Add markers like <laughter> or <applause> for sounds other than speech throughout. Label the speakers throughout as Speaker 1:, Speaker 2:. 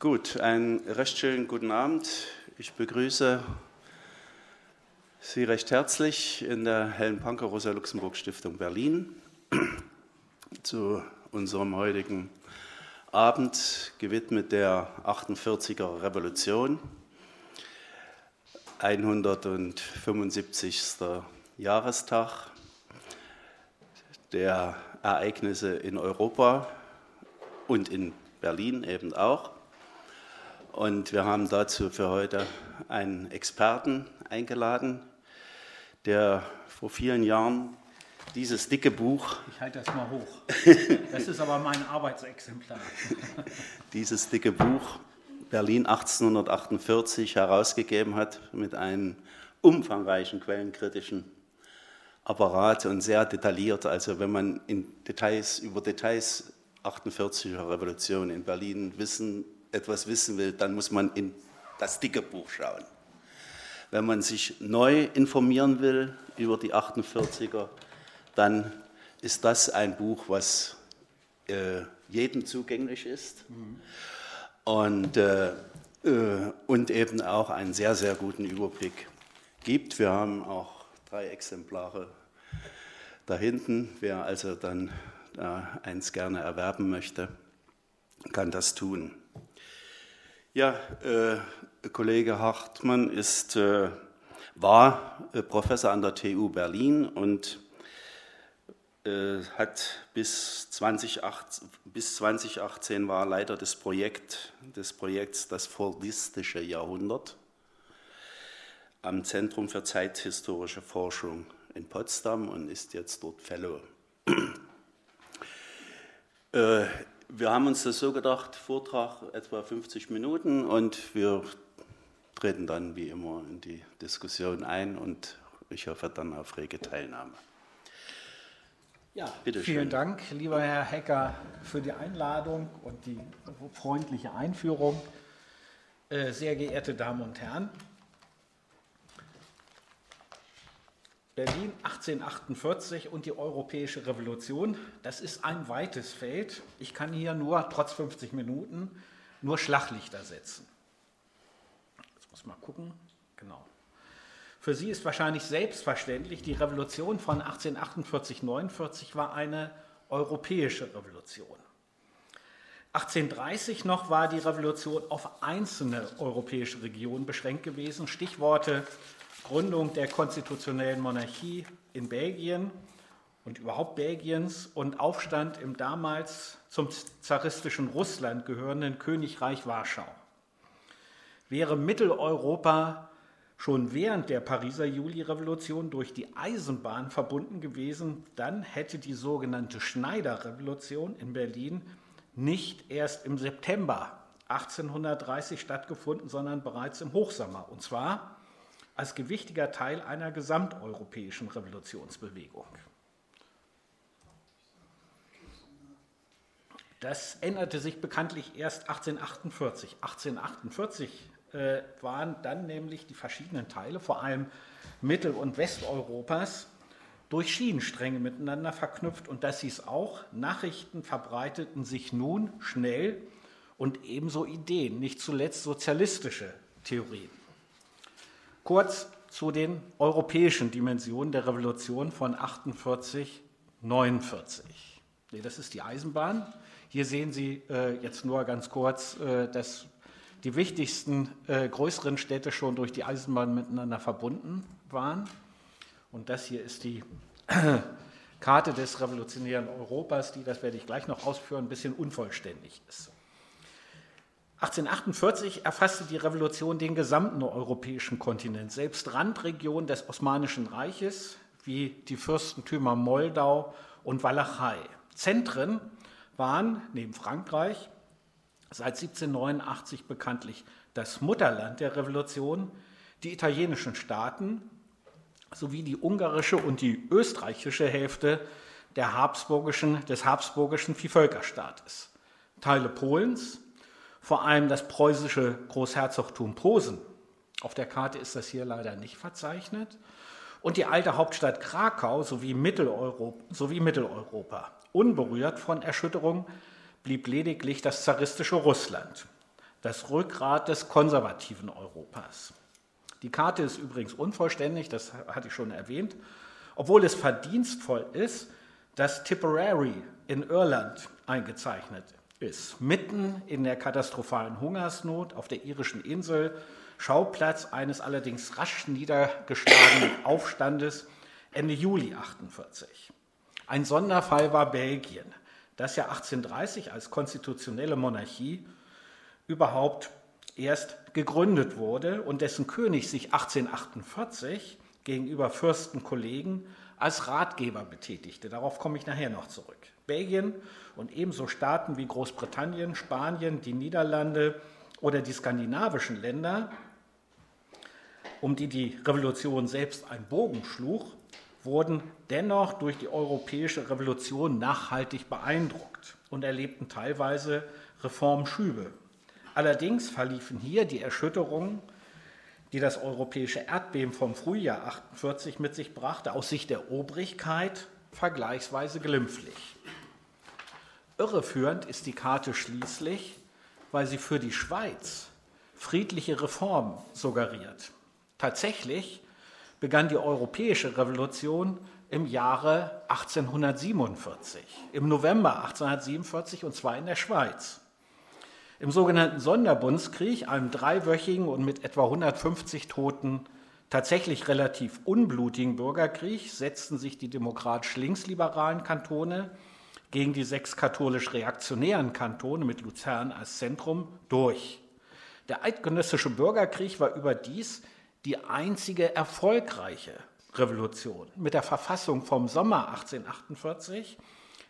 Speaker 1: Gut, einen recht schönen guten Abend. Ich begrüße Sie recht herzlich in der Helen Panker Rosa Luxemburg Stiftung Berlin <clears throat> zu unserem heutigen Abend gewidmet der 48er Revolution, 175. Jahrestag der Ereignisse in Europa und in Berlin eben auch. Und wir haben dazu für heute einen Experten eingeladen, der vor vielen Jahren dieses dicke Buch.
Speaker 2: Ich halte das mal hoch. Das ist aber mein Arbeitsexemplar. <laughs>
Speaker 1: dieses dicke Buch Berlin 1848 herausgegeben hat mit einem umfangreichen quellenkritischen Apparat und sehr detailliert. Also wenn man in Details über Details 48er Revolution in Berlin wissen etwas wissen will, dann muss man in das dicke Buch schauen. Wenn man sich neu informieren will über die 48er, dann ist das ein Buch, was äh, jedem zugänglich ist mhm. und, äh, äh, und eben auch einen sehr, sehr guten Überblick gibt. Wir haben auch drei Exemplare da hinten. Wer also dann eins gerne erwerben möchte, kann das tun. Ja, äh, Kollege Hartmann ist, äh, war äh, Professor an der TU Berlin und äh, hat bis, 2018, bis 2018 war Leiter des, Projekt, des Projekts Das Fordistische Jahrhundert am Zentrum für zeithistorische Forschung in Potsdam und ist jetzt dort Fellow. <clears throat> Wir haben uns das so gedacht, Vortrag etwa 50 Minuten und wir treten dann wie immer in die Diskussion ein und ich hoffe dann auf rege Teilnahme.
Speaker 2: Ja, Bitte vielen schön. Dank, lieber Herr Hecker, für die Einladung und die freundliche Einführung. Äh, sehr geehrte Damen und Herren, Berlin 1848 und die Europäische Revolution, das ist ein weites Feld. Ich kann hier nur, trotz 50 Minuten, nur Schlaglichter setzen. Jetzt muss mal gucken. Genau. Für Sie ist wahrscheinlich selbstverständlich, die Revolution von 1848-49 war eine europäische Revolution. 1830 noch war die Revolution auf einzelne europäische Regionen beschränkt gewesen. Stichworte Gründung der konstitutionellen Monarchie in Belgien und überhaupt Belgiens und Aufstand im damals zum zaristischen Russland gehörenden Königreich Warschau. Wäre Mitteleuropa schon während der Pariser Juli-Revolution durch die Eisenbahn verbunden gewesen, dann hätte die sogenannte Schneider-Revolution in Berlin nicht erst im September 1830 stattgefunden, sondern bereits im Hochsommer. Und zwar als gewichtiger Teil einer gesamteuropäischen Revolutionsbewegung. Das änderte sich bekanntlich erst 1848. 1848 äh, waren dann nämlich die verschiedenen Teile, vor allem Mittel- und Westeuropas, durch Schienenstränge miteinander verknüpft und das hieß auch, Nachrichten verbreiteten sich nun schnell und ebenso Ideen, nicht zuletzt sozialistische Theorien. Kurz zu den europäischen Dimensionen der Revolution von 48, 49. Nee, das ist die Eisenbahn. Hier sehen Sie äh, jetzt nur ganz kurz, äh, dass die wichtigsten äh, größeren Städte schon durch die Eisenbahn miteinander verbunden waren. Und das hier ist die <clears throat> Karte des revolutionären Europas, die, das werde ich gleich noch ausführen, ein bisschen unvollständig ist. 1848 erfasste die Revolution den gesamten europäischen Kontinent, selbst Randregionen des Osmanischen Reiches wie die Fürstentümer Moldau und Walachei. Zentren waren neben Frankreich seit 1789 bekanntlich das Mutterland der Revolution, die italienischen Staaten sowie die ungarische und die österreichische Hälfte der habsburgischen, des habsburgischen Vielvölkerstaates. Teile Polens, vor allem das preußische Großherzogtum Posen. Auf der Karte ist das hier leider nicht verzeichnet. Und die alte Hauptstadt Krakau sowie Mitteleuropa, sowie Mitteleuropa. Unberührt von Erschütterung blieb lediglich das zaristische Russland. das Rückgrat des konservativen Europas. Die Karte ist übrigens unvollständig, das hatte ich schon erwähnt, obwohl es verdienstvoll ist, dass Tipperary in Irland eingezeichnet ist, mitten in der katastrophalen Hungersnot auf der irischen Insel, Schauplatz eines allerdings rasch niedergeschlagenen <coughs> Aufstandes Ende Juli 48. Ein Sonderfall war Belgien, das ja 1830 als konstitutionelle Monarchie überhaupt erst gegründet wurde und dessen König sich 1848 gegenüber Fürstenkollegen als Ratgeber betätigte. Darauf komme ich nachher noch zurück. Belgien und ebenso Staaten wie Großbritannien, Spanien, die Niederlande oder die skandinavischen Länder, um die die Revolution selbst einen Bogen schlug, wurden dennoch durch die europäische Revolution nachhaltig beeindruckt und erlebten teilweise Reformschübe. Allerdings verliefen hier die Erschütterungen, die das europäische Erdbeben vom Frühjahr 48 mit sich brachte, aus Sicht der Obrigkeit vergleichsweise glimpflich. Irreführend ist die Karte schließlich, weil sie für die Schweiz friedliche Reformen suggeriert. Tatsächlich begann die Europäische Revolution im Jahre 1847, im November 1847 und zwar in der Schweiz. Im sogenannten Sonderbundskrieg, einem dreiwöchigen und mit etwa 150 Toten tatsächlich relativ unblutigen Bürgerkrieg, setzten sich die demokratisch-linksliberalen Kantone gegen die sechs katholisch-reaktionären Kantone mit Luzern als Zentrum durch. Der eidgenössische Bürgerkrieg war überdies die einzige erfolgreiche Revolution. Mit der Verfassung vom Sommer 1848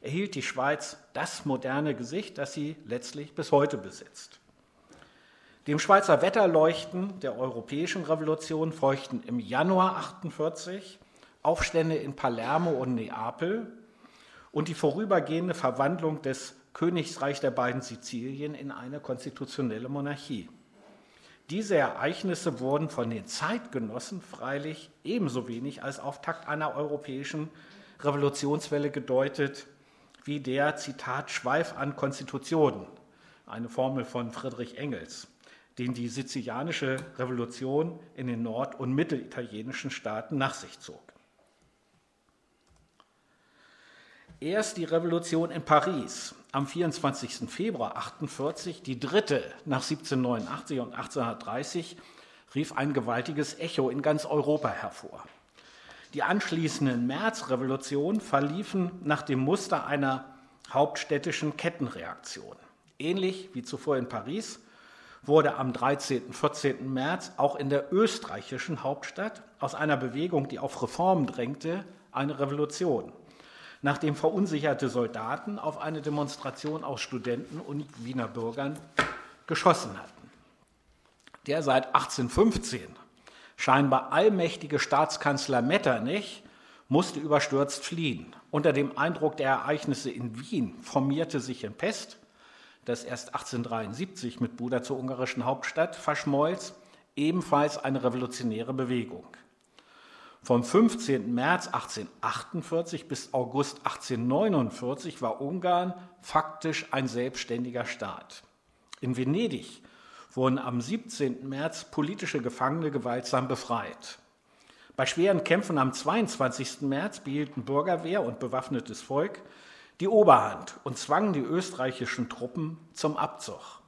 Speaker 2: erhielt die Schweiz das moderne Gesicht, das sie letztlich bis heute besitzt. Dem Schweizer Wetterleuchten der europäischen Revolution folgten im Januar 48 Aufstände in Palermo und Neapel und die vorübergehende Verwandlung des Königreichs der beiden Sizilien in eine konstitutionelle Monarchie. Diese Ereignisse wurden von den Zeitgenossen freilich ebenso wenig als Auftakt einer europäischen Revolutionswelle gedeutet wie der, Zitat, Schweif an Konstitutionen, eine Formel von Friedrich Engels, den die sizilianische Revolution in den nord- und mittelitalienischen Staaten nach sich zog. Erst die Revolution in Paris am 24. Februar 1948, die dritte nach 1789 und 1830, rief ein gewaltiges Echo in ganz Europa hervor. Die anschließenden Märzrevolutionen verliefen nach dem Muster einer hauptstädtischen Kettenreaktion. Ähnlich wie zuvor in Paris wurde am 13. und 14. März auch in der österreichischen Hauptstadt aus einer Bewegung, die auf Reformen drängte, eine Revolution nachdem verunsicherte Soldaten auf eine Demonstration aus Studenten und Wiener Bürgern geschossen hatten. Der seit 1815 scheinbar allmächtige Staatskanzler Metternich musste überstürzt fliehen. Unter dem Eindruck der Ereignisse in Wien formierte sich in Pest, das erst 1873 mit Buda zur ungarischen Hauptstadt verschmolz, ebenfalls eine revolutionäre Bewegung. Vom 15. März 1848 bis August 1849 war Ungarn faktisch ein selbstständiger Staat. In Venedig wurden am 17. März politische Gefangene gewaltsam befreit. Bei schweren Kämpfen am 22. März behielten Bürgerwehr und bewaffnetes Volk die Oberhand und zwangen die österreichischen Truppen zum Abzug.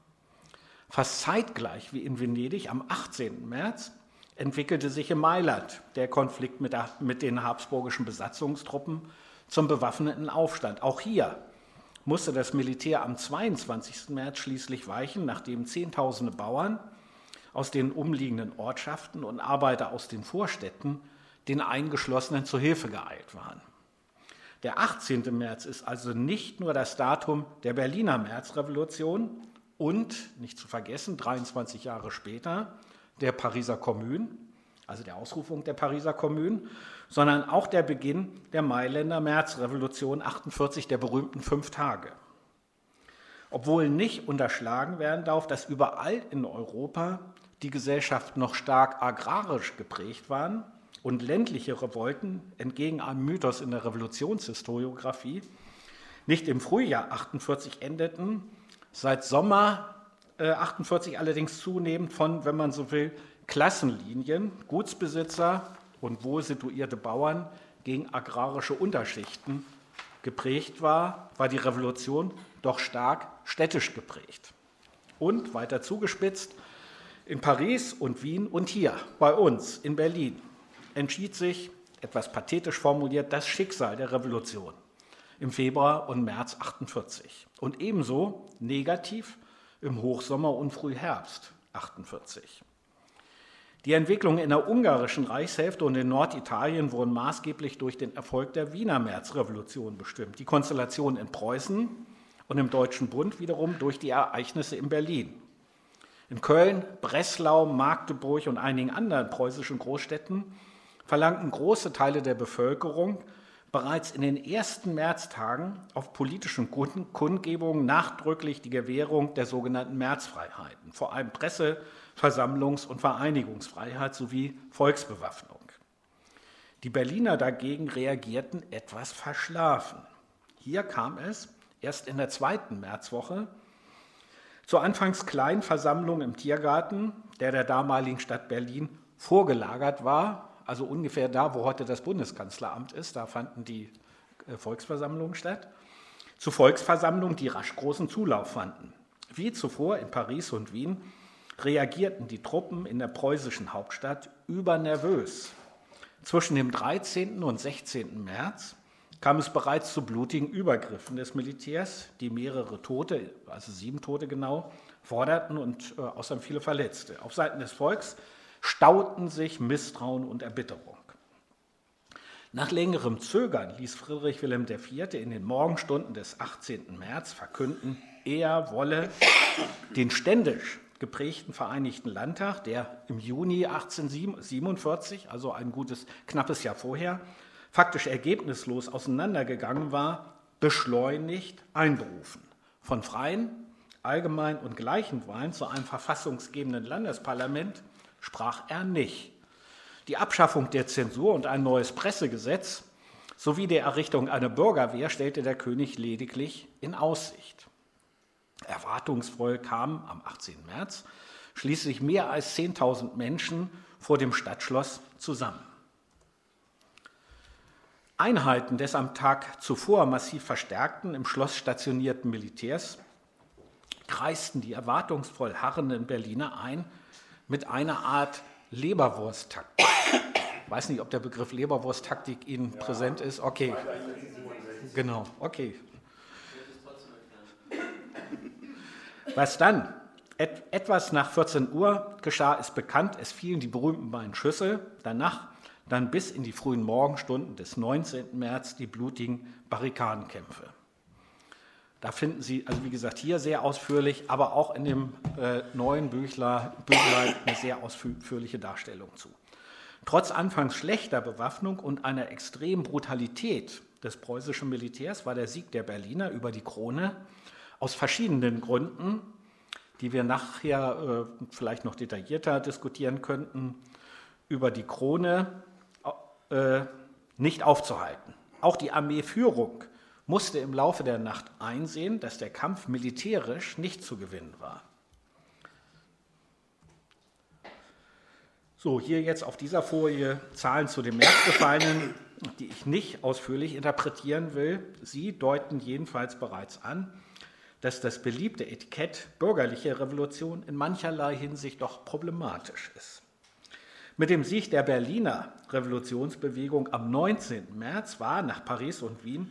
Speaker 2: Fast zeitgleich wie in Venedig am 18. März entwickelte sich in Mailand der Konflikt mit, der, mit den habsburgischen Besatzungstruppen zum bewaffneten Aufstand. Auch hier musste das Militär am 22. März schließlich weichen, nachdem Zehntausende Bauern aus den umliegenden Ortschaften und Arbeiter aus den Vorstädten den Eingeschlossenen zu Hilfe geeilt waren. Der 18. März ist also nicht nur das Datum der Berliner Märzrevolution und, nicht zu vergessen, 23 Jahre später, der Pariser Kommune, also der Ausrufung der Pariser Kommune, sondern auch der Beginn der Mailänder Märzrevolution 48, der berühmten fünf Tage. Obwohl nicht unterschlagen werden darf, dass überall in Europa die Gesellschaft noch stark agrarisch geprägt waren und ländliche Revolten entgegen einem Mythos in der Revolutionshistoriografie nicht im Frühjahr 48 endeten, seit Sommer 48 allerdings zunehmend von, wenn man so will, Klassenlinien, Gutsbesitzer und wohl Bauern gegen agrarische Unterschichten geprägt war, war die Revolution doch stark städtisch geprägt. Und weiter zugespitzt, in Paris und Wien und hier bei uns in Berlin entschied sich, etwas pathetisch formuliert, das Schicksal der Revolution im Februar und März 48 und ebenso negativ im Hochsommer und Frühherbst 48. Die Entwicklungen in der ungarischen Reichshälfte und in Norditalien wurden maßgeblich durch den Erfolg der Wiener Märzrevolution bestimmt. Die Konstellation in Preußen und im Deutschen Bund wiederum durch die Ereignisse in Berlin. In Köln, Breslau, Magdeburg und einigen anderen preußischen Großstädten verlangten große Teile der Bevölkerung bereits in den ersten Märztagen auf politischen Kundgebungen nachdrücklich die Gewährung der sogenannten Märzfreiheiten, vor allem Presse, Versammlungs- und Vereinigungsfreiheit sowie Volksbewaffnung. Die Berliner dagegen reagierten etwas verschlafen. Hier kam es erst in der zweiten Märzwoche zur anfangs kleinen Versammlung im Tiergarten, der der damaligen Stadt Berlin vorgelagert war, also ungefähr da, wo heute das Bundeskanzleramt ist, da fanden die äh, Volksversammlungen statt, zu Volksversammlungen, die rasch großen Zulauf fanden. Wie zuvor in Paris und Wien reagierten die Truppen in der preußischen Hauptstadt übernervös. Zwischen dem 13. und 16. März kam es bereits zu blutigen Übergriffen des Militärs, die mehrere Tote, also sieben Tote genau, forderten und äh, außerdem viele Verletzte. Auf Seiten des Volks stauten sich Misstrauen und Erbitterung. Nach längerem Zögern ließ Friedrich Wilhelm IV. in den Morgenstunden des 18. März verkünden, er wolle den ständisch geprägten Vereinigten Landtag, der im Juni 1847, also ein gutes, knappes Jahr vorher, faktisch ergebnislos auseinandergegangen war, beschleunigt einberufen. Von freien, allgemeinen und gleichen Wahlen zu einem verfassungsgebenden Landesparlament sprach er nicht. Die Abschaffung der Zensur und ein neues Pressegesetz sowie die Errichtung einer Bürgerwehr stellte der König lediglich in Aussicht. Erwartungsvoll kamen am 18. März schließlich mehr als 10.000 Menschen vor dem Stadtschloss zusammen. Einheiten des am Tag zuvor massiv verstärkten, im Schloss stationierten Militärs kreisten die erwartungsvoll harrenden Berliner ein mit einer Art Leberwursttaktik. Ich weiß nicht, ob der Begriff Leberwursttaktik Ihnen ja. präsent ist. Okay. Genau, okay. Was dann? Et etwas nach 14 Uhr geschah, ist bekannt. Es fielen die berühmten beiden Schüsse. Danach, dann bis in die frühen Morgenstunden des 19. März, die blutigen Barrikadenkämpfe. Da finden Sie, also wie gesagt, hier sehr ausführlich, aber auch in dem äh, neuen Büchlein, Büchlein eine sehr ausführliche Darstellung zu. Trotz anfangs schlechter Bewaffnung und einer extremen Brutalität des preußischen Militärs war der Sieg der Berliner über die Krone aus verschiedenen Gründen, die wir nachher äh, vielleicht noch detaillierter diskutieren könnten, über die Krone äh, nicht aufzuhalten. Auch die Armeeführung musste im Laufe der Nacht einsehen, dass der Kampf militärisch nicht zu gewinnen war. So, hier jetzt auf dieser Folie Zahlen zu den Märzgefallenen, die ich nicht ausführlich interpretieren will. Sie deuten jedenfalls bereits an, dass das beliebte Etikett bürgerliche Revolution in mancherlei Hinsicht doch problematisch ist. Mit dem Sieg der Berliner Revolutionsbewegung am 19. März war nach Paris und Wien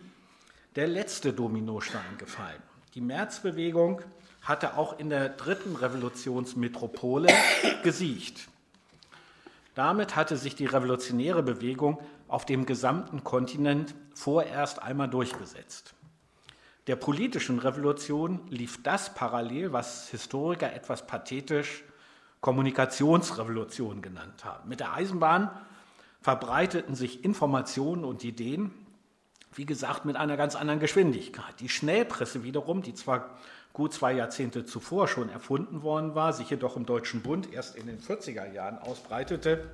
Speaker 2: der letzte Dominostein gefallen. Die Märzbewegung hatte auch in der dritten Revolutionsmetropole <coughs> gesiegt. Damit hatte sich die revolutionäre Bewegung auf dem gesamten Kontinent vorerst einmal durchgesetzt. Der politischen Revolution lief das parallel, was Historiker etwas pathetisch Kommunikationsrevolution genannt haben. Mit der Eisenbahn verbreiteten sich Informationen und Ideen, wie gesagt, mit einer ganz anderen Geschwindigkeit. Die Schnellpresse wiederum, die zwar gut zwei Jahrzehnte zuvor schon erfunden worden war, sich jedoch im Deutschen Bund erst in den 40er Jahren ausbreitete,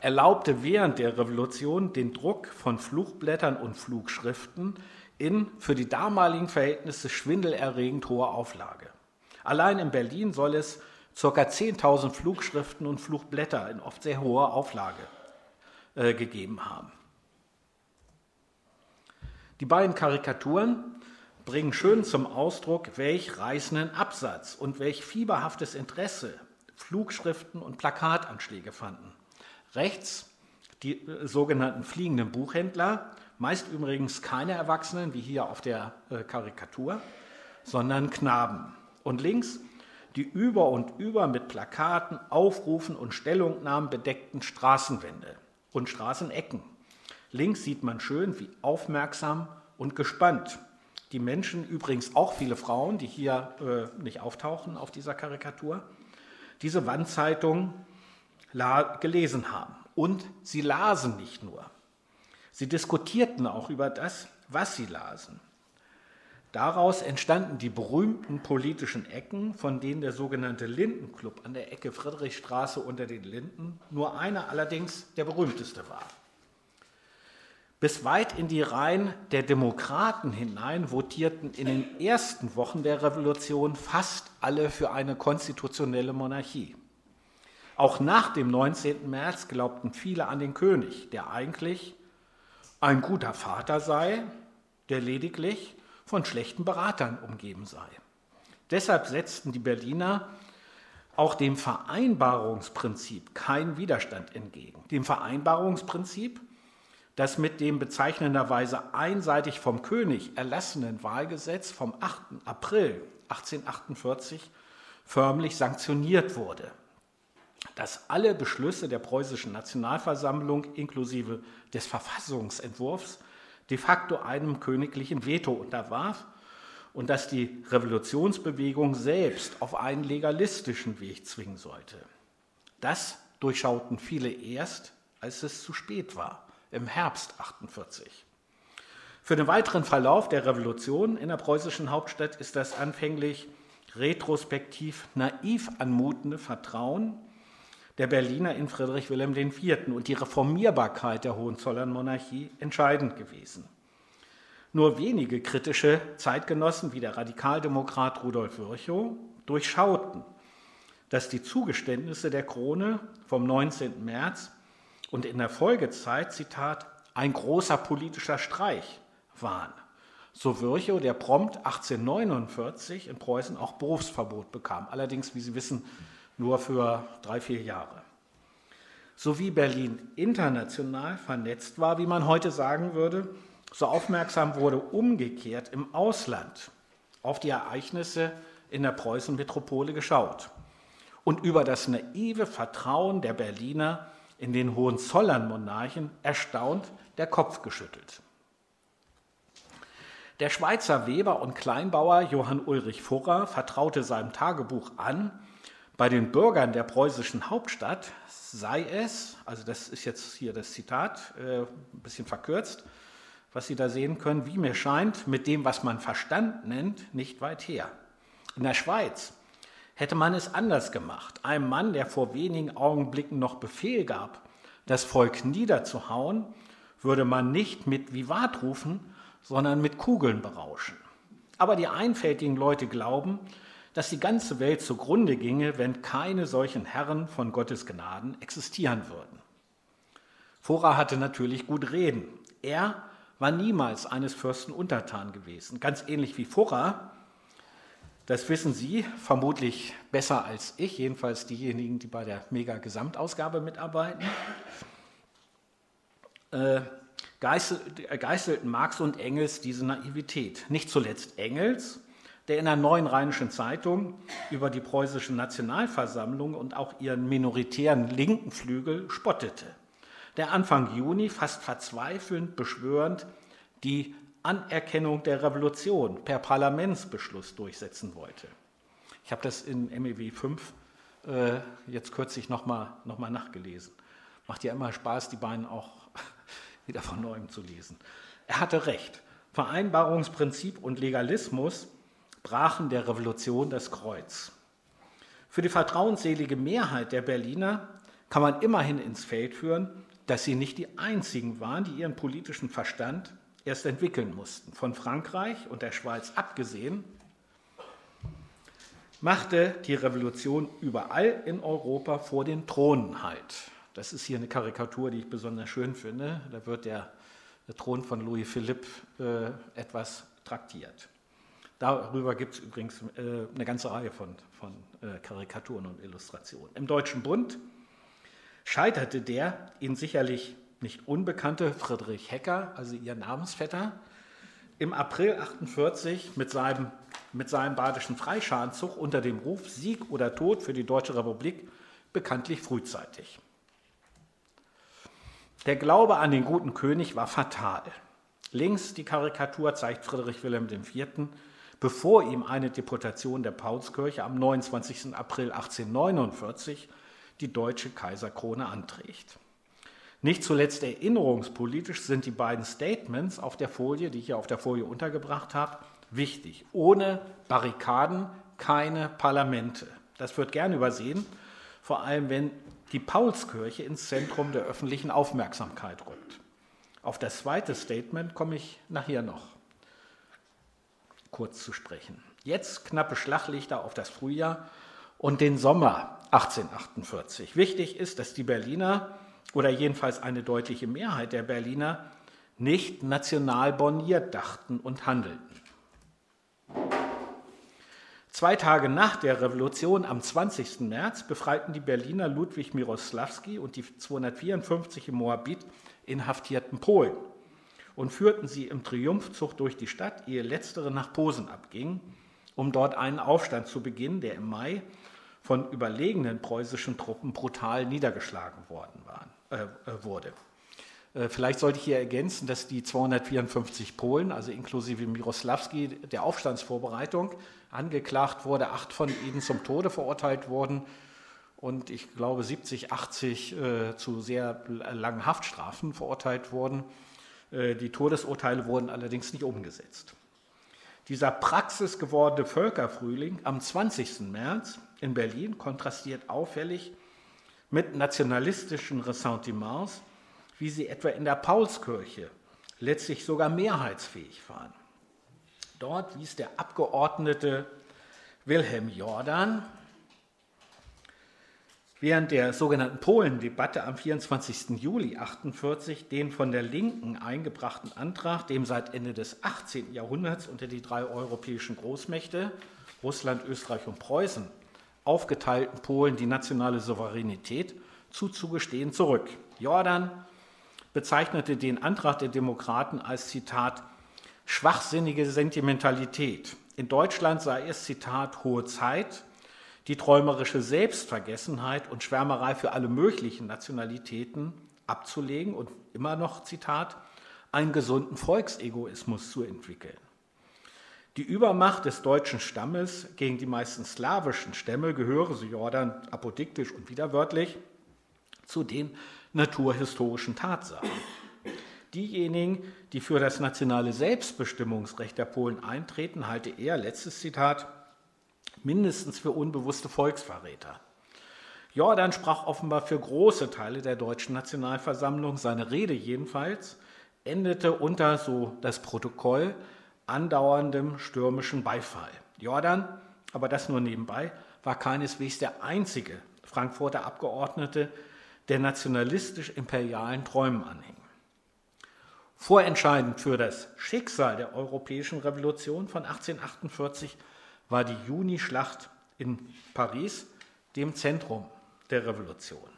Speaker 2: erlaubte während der Revolution den Druck von Flugblättern und Flugschriften in für die damaligen Verhältnisse schwindelerregend hoher Auflage. Allein in Berlin soll es ca. 10.000 Flugschriften und Flugblätter in oft sehr hoher Auflage äh, gegeben haben. Die beiden Karikaturen bringen schön zum Ausdruck, welch reißenden Absatz und welch fieberhaftes Interesse Flugschriften und Plakatanschläge fanden. Rechts die äh, sogenannten fliegenden Buchhändler, meist übrigens keine Erwachsenen, wie hier auf der äh, Karikatur, sondern Knaben. Und links die über und über mit Plakaten, Aufrufen und Stellungnahmen bedeckten Straßenwände und Straßenecken. Links sieht man schön, wie aufmerksam und gespannt die Menschen, übrigens auch viele Frauen, die hier äh, nicht auftauchen auf dieser Karikatur, diese Wandzeitung gelesen haben. Und sie lasen nicht nur. Sie diskutierten auch über das, was sie lasen. Daraus entstanden die berühmten politischen Ecken, von denen der sogenannte Lindenclub an der Ecke Friedrichstraße unter den Linden nur einer allerdings der berühmteste war. Bis weit in die Reihen der Demokraten hinein votierten in den ersten Wochen der Revolution fast alle für eine konstitutionelle Monarchie. Auch nach dem 19. März glaubten viele an den König, der eigentlich ein guter Vater sei, der lediglich von schlechten Beratern umgeben sei. Deshalb setzten die Berliner auch dem Vereinbarungsprinzip keinen Widerstand entgegen. Dem Vereinbarungsprinzip, das mit dem bezeichnenderweise einseitig vom König erlassenen Wahlgesetz vom 8. April 1848 förmlich sanktioniert wurde, dass alle Beschlüsse der preußischen Nationalversammlung inklusive des Verfassungsentwurfs de facto einem königlichen Veto unterwarf und dass die Revolutionsbewegung selbst auf einen legalistischen Weg zwingen sollte. Das durchschauten viele erst, als es zu spät war im Herbst 48. Für den weiteren Verlauf der Revolution in der preußischen Hauptstadt ist das anfänglich retrospektiv naiv anmutende Vertrauen der Berliner in Friedrich Wilhelm IV. und die Reformierbarkeit der Hohenzollernmonarchie entscheidend gewesen. Nur wenige kritische Zeitgenossen wie der Radikaldemokrat Rudolf Virchow durchschauten, dass die Zugeständnisse der Krone vom 19. März und in der Folgezeit, Zitat, ein großer politischer Streich waren. So Virchow, der prompt 1849 in Preußen auch Berufsverbot bekam. Allerdings, wie Sie wissen, nur für drei, vier Jahre. So wie Berlin international vernetzt war, wie man heute sagen würde, so aufmerksam wurde umgekehrt im Ausland auf die Ereignisse in der Preußenmetropole geschaut und über das naive Vertrauen der Berliner in den Hohenzollern-Monarchen erstaunt der Kopf geschüttelt. Der Schweizer Weber und Kleinbauer Johann Ulrich Furrer vertraute seinem Tagebuch an, bei den Bürgern der preußischen Hauptstadt sei es, also das ist jetzt hier das Zitat, äh, ein bisschen verkürzt, was Sie da sehen können, wie mir scheint, mit dem, was man Verstand nennt, nicht weit her. In der Schweiz hätte man es anders gemacht. Einem Mann, der vor wenigen Augenblicken noch Befehl gab, das Volk niederzuhauen, würde man nicht mit Vivat rufen, sondern mit Kugeln berauschen. Aber die einfältigen Leute glauben, dass die ganze Welt zugrunde ginge, wenn keine solchen Herren von Gottes Gnaden existieren würden. Fora hatte natürlich gut reden. Er war niemals eines Fürsten untertan gewesen. Ganz ähnlich wie Fora, das wissen Sie vermutlich besser als ich, jedenfalls diejenigen, die bei der Mega-Gesamtausgabe mitarbeiten. Äh, geißelten Marx und Engels diese Naivität. Nicht zuletzt Engels, der in der Neuen Rheinischen Zeitung über die preußische Nationalversammlung und auch ihren minoritären linken Flügel spottete, der Anfang Juni fast verzweifelnd beschwörend die Anerkennung der Revolution per Parlamentsbeschluss durchsetzen wollte. Ich habe das in MEW 5 äh, jetzt kürzlich nochmal noch mal nachgelesen. Macht ja immer Spaß, die beiden auch <laughs> wieder von neuem zu lesen. Er hatte recht. Vereinbarungsprinzip und Legalismus brachen der Revolution das Kreuz. Für die vertrauensselige Mehrheit der Berliner kann man immerhin ins Feld führen, dass sie nicht die einzigen waren, die ihren politischen Verstand erst entwickeln mussten. Von Frankreich und der Schweiz abgesehen, machte die Revolution überall in Europa vor den Thronen halt. Das ist hier eine Karikatur, die ich besonders schön finde. Da wird der, der Thron von Louis Philippe äh, etwas traktiert. Darüber gibt es übrigens äh, eine ganze Reihe von, von äh, Karikaturen und Illustrationen. Im Deutschen Bund scheiterte der ihnen sicherlich nicht unbekannte Friedrich Hecker, also ihr Namensvetter, im April 1948 mit seinem, mit seinem badischen Freischarenzug unter dem Ruf Sieg oder Tod für die Deutsche Republik bekanntlich frühzeitig. Der Glaube an den guten König war fatal. Links die Karikatur zeigt Friedrich Wilhelm IV., bevor ihm eine Deputation der Paulskirche am 29. April 1849 die deutsche Kaiserkrone anträgt. Nicht zuletzt erinnerungspolitisch sind die beiden Statements auf der Folie, die ich hier auf der Folie untergebracht habe, wichtig. Ohne Barrikaden keine Parlamente. Das wird gern übersehen, vor allem wenn die Paulskirche ins Zentrum der öffentlichen Aufmerksamkeit rückt. Auf das zweite Statement komme ich nachher noch kurz zu sprechen. Jetzt knappe Schlaglichter auf das Frühjahr und den Sommer 1848. Wichtig ist, dass die Berliner oder jedenfalls eine deutliche Mehrheit der Berliner nicht national borniert dachten und handelten. Zwei Tage nach der Revolution am 20. März befreiten die Berliner Ludwig Miroslawski und die 254 im Moabit inhaftierten Polen und führten sie im Triumphzug durch die Stadt, ehe letztere nach Posen abging, um dort einen Aufstand zu beginnen, der im Mai von überlegenen preußischen Truppen brutal niedergeschlagen worden äh wurde. Äh, vielleicht sollte ich hier ergänzen, dass die 254 Polen, also inklusive Miroslawski, der Aufstandsvorbereitung angeklagt wurde, acht von ihnen zum Tode verurteilt wurden und ich glaube 70, 80 äh, zu sehr langen Haftstrafen verurteilt wurden. Äh, die Todesurteile wurden allerdings nicht umgesetzt. Dieser praxisgewordene Völkerfrühling am 20. März in Berlin kontrastiert auffällig mit nationalistischen Ressentiments, wie sie etwa in der Paulskirche letztlich sogar mehrheitsfähig waren. Dort wies der Abgeordnete Wilhelm Jordan während der sogenannten Polen-Debatte am 24. Juli 1948 den von der Linken eingebrachten Antrag, dem seit Ende des 18. Jahrhunderts unter die drei europäischen Großmächte Russland, Österreich und Preußen aufgeteilten Polen die nationale Souveränität zuzugestehen, zurück. Jordan bezeichnete den Antrag der Demokraten als Zitat schwachsinnige Sentimentalität. In Deutschland sei es Zitat hohe Zeit, die träumerische Selbstvergessenheit und Schwärmerei für alle möglichen Nationalitäten abzulegen und immer noch, Zitat, einen gesunden Volksegoismus zu entwickeln. Die Übermacht des deutschen Stammes gegen die meisten slawischen Stämme gehöre, so Jordan apodiktisch und widerwörtlich, zu den naturhistorischen Tatsachen. Diejenigen, die für das nationale Selbstbestimmungsrecht der Polen eintreten, halte er, letztes Zitat, mindestens für unbewusste Volksverräter. Jordan sprach offenbar für große Teile der deutschen Nationalversammlung. Seine Rede jedenfalls endete unter, so das Protokoll, andauerndem stürmischen Beifall. Jordan, aber das nur nebenbei, war keineswegs der einzige Frankfurter Abgeordnete, der nationalistisch-imperialen Träumen anhing. Vorentscheidend für das Schicksal der europäischen Revolution von 1848 war die Junischlacht in Paris, dem Zentrum der Revolution.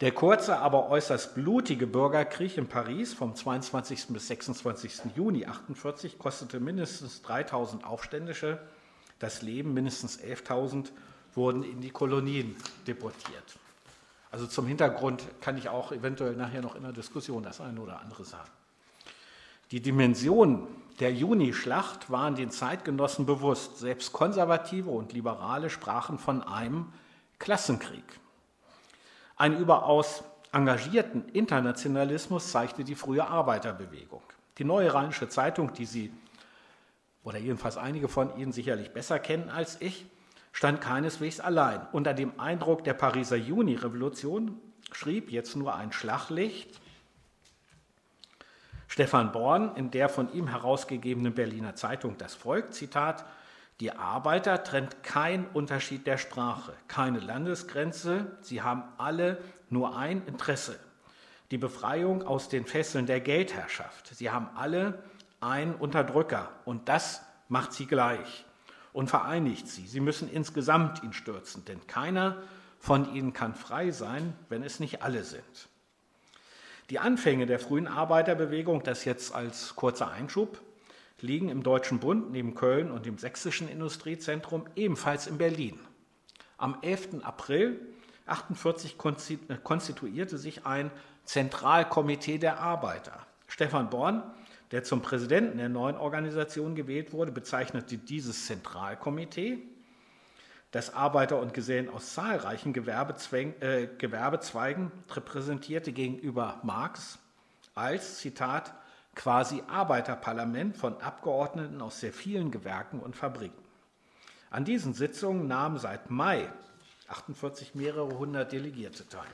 Speaker 2: Der kurze, aber äußerst blutige Bürgerkrieg in Paris vom 22. bis 26. Juni 1948 kostete mindestens 3000 Aufständische das Leben, mindestens 11.000 wurden in die Kolonien deportiert. Also zum Hintergrund kann ich auch eventuell nachher noch in der Diskussion das eine oder andere sagen. Die Dimension der Juni-Schlacht waren den Zeitgenossen bewusst. Selbst Konservative und Liberale sprachen von einem Klassenkrieg. Einen überaus engagierten Internationalismus zeigte die frühe Arbeiterbewegung. Die Neue Rheinische Zeitung, die Sie oder jedenfalls einige von Ihnen sicherlich besser kennen als ich, stand keineswegs allein. Unter dem Eindruck der Pariser Juni-Revolution schrieb jetzt nur ein Schlaglicht Stefan Born in der von ihm herausgegebenen Berliner Zeitung Das Volk, Zitat, Die Arbeiter trennt kein Unterschied der Sprache, keine Landesgrenze. Sie haben alle nur ein Interesse, die Befreiung aus den Fesseln der Geldherrschaft. Sie haben alle einen Unterdrücker und das macht sie gleich und vereinigt sie. Sie müssen insgesamt ihn stürzen, denn keiner von ihnen kann frei sein, wenn es nicht alle sind. Die Anfänge der frühen Arbeiterbewegung, das jetzt als kurzer Einschub, liegen im Deutschen Bund neben Köln und dem Sächsischen Industriezentrum ebenfalls in Berlin. Am 11. April 1948 äh, konstituierte sich ein Zentralkomitee der Arbeiter. Stefan Born, der zum Präsidenten der neuen Organisation gewählt wurde, bezeichnete dieses Zentralkomitee, das Arbeiter und Gesellen aus zahlreichen äh, Gewerbezweigen repräsentierte gegenüber Marx als, Zitat, quasi Arbeiterparlament von Abgeordneten aus sehr vielen Gewerken und Fabriken. An diesen Sitzungen nahmen seit Mai 48 mehrere hundert Delegierte teil.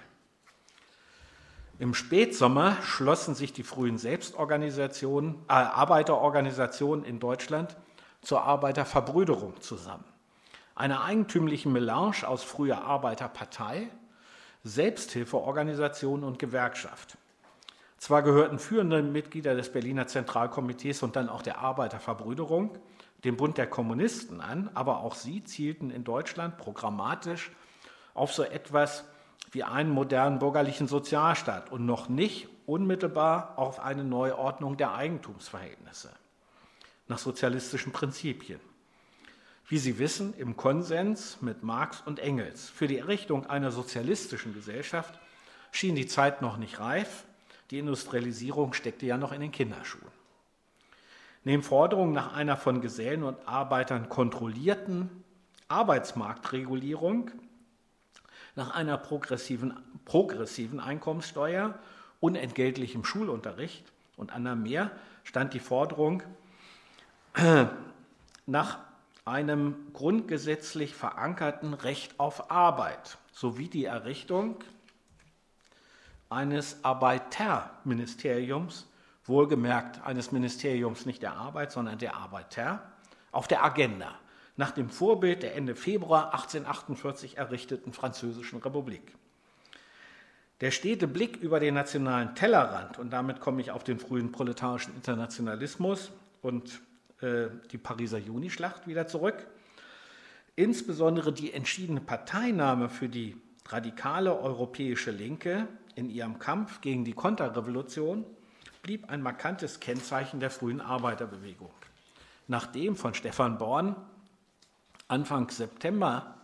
Speaker 2: Im Spätsommer schlossen sich die frühen Selbstorganisationen, äh, Arbeiterorganisationen in Deutschland zur Arbeiterverbrüderung zusammen. Einer eigentümlichen Melange aus früher Arbeiterpartei, Selbsthilfeorganisation und Gewerkschaft. Zwar gehörten führende Mitglieder des Berliner Zentralkomitees und dann auch der Arbeiterverbrüderung dem Bund der Kommunisten an, aber auch sie zielten in Deutschland programmatisch auf so etwas wie einen modernen bürgerlichen Sozialstaat und noch nicht unmittelbar auf eine Neuordnung der Eigentumsverhältnisse nach sozialistischen Prinzipien. Wie Sie wissen, im Konsens mit Marx und Engels. Für die Errichtung einer sozialistischen Gesellschaft schien die Zeit noch nicht reif. Die Industrialisierung steckte ja noch in den Kinderschuhen. Neben Forderungen nach einer von Gesellen und Arbeitern kontrollierten Arbeitsmarktregulierung nach einer progressiven, progressiven Einkommenssteuer, unentgeltlichem Schulunterricht und anderem mehr stand die Forderung nach einem grundgesetzlich verankerten Recht auf Arbeit sowie die Errichtung eines Arbeiterministeriums, wohlgemerkt eines Ministeriums nicht der Arbeit, sondern der Arbeiter, auf der Agenda nach dem Vorbild der Ende Februar 1848 errichteten Französischen Republik. Der stete Blick über den nationalen Tellerrand, und damit komme ich auf den frühen proletarischen Internationalismus und äh, die Pariser Junischlacht wieder zurück, insbesondere die entschiedene Parteinahme für die radikale europäische Linke in ihrem Kampf gegen die Konterrevolution blieb ein markantes Kennzeichen der frühen Arbeiterbewegung. Nachdem von Stefan Born Anfang September,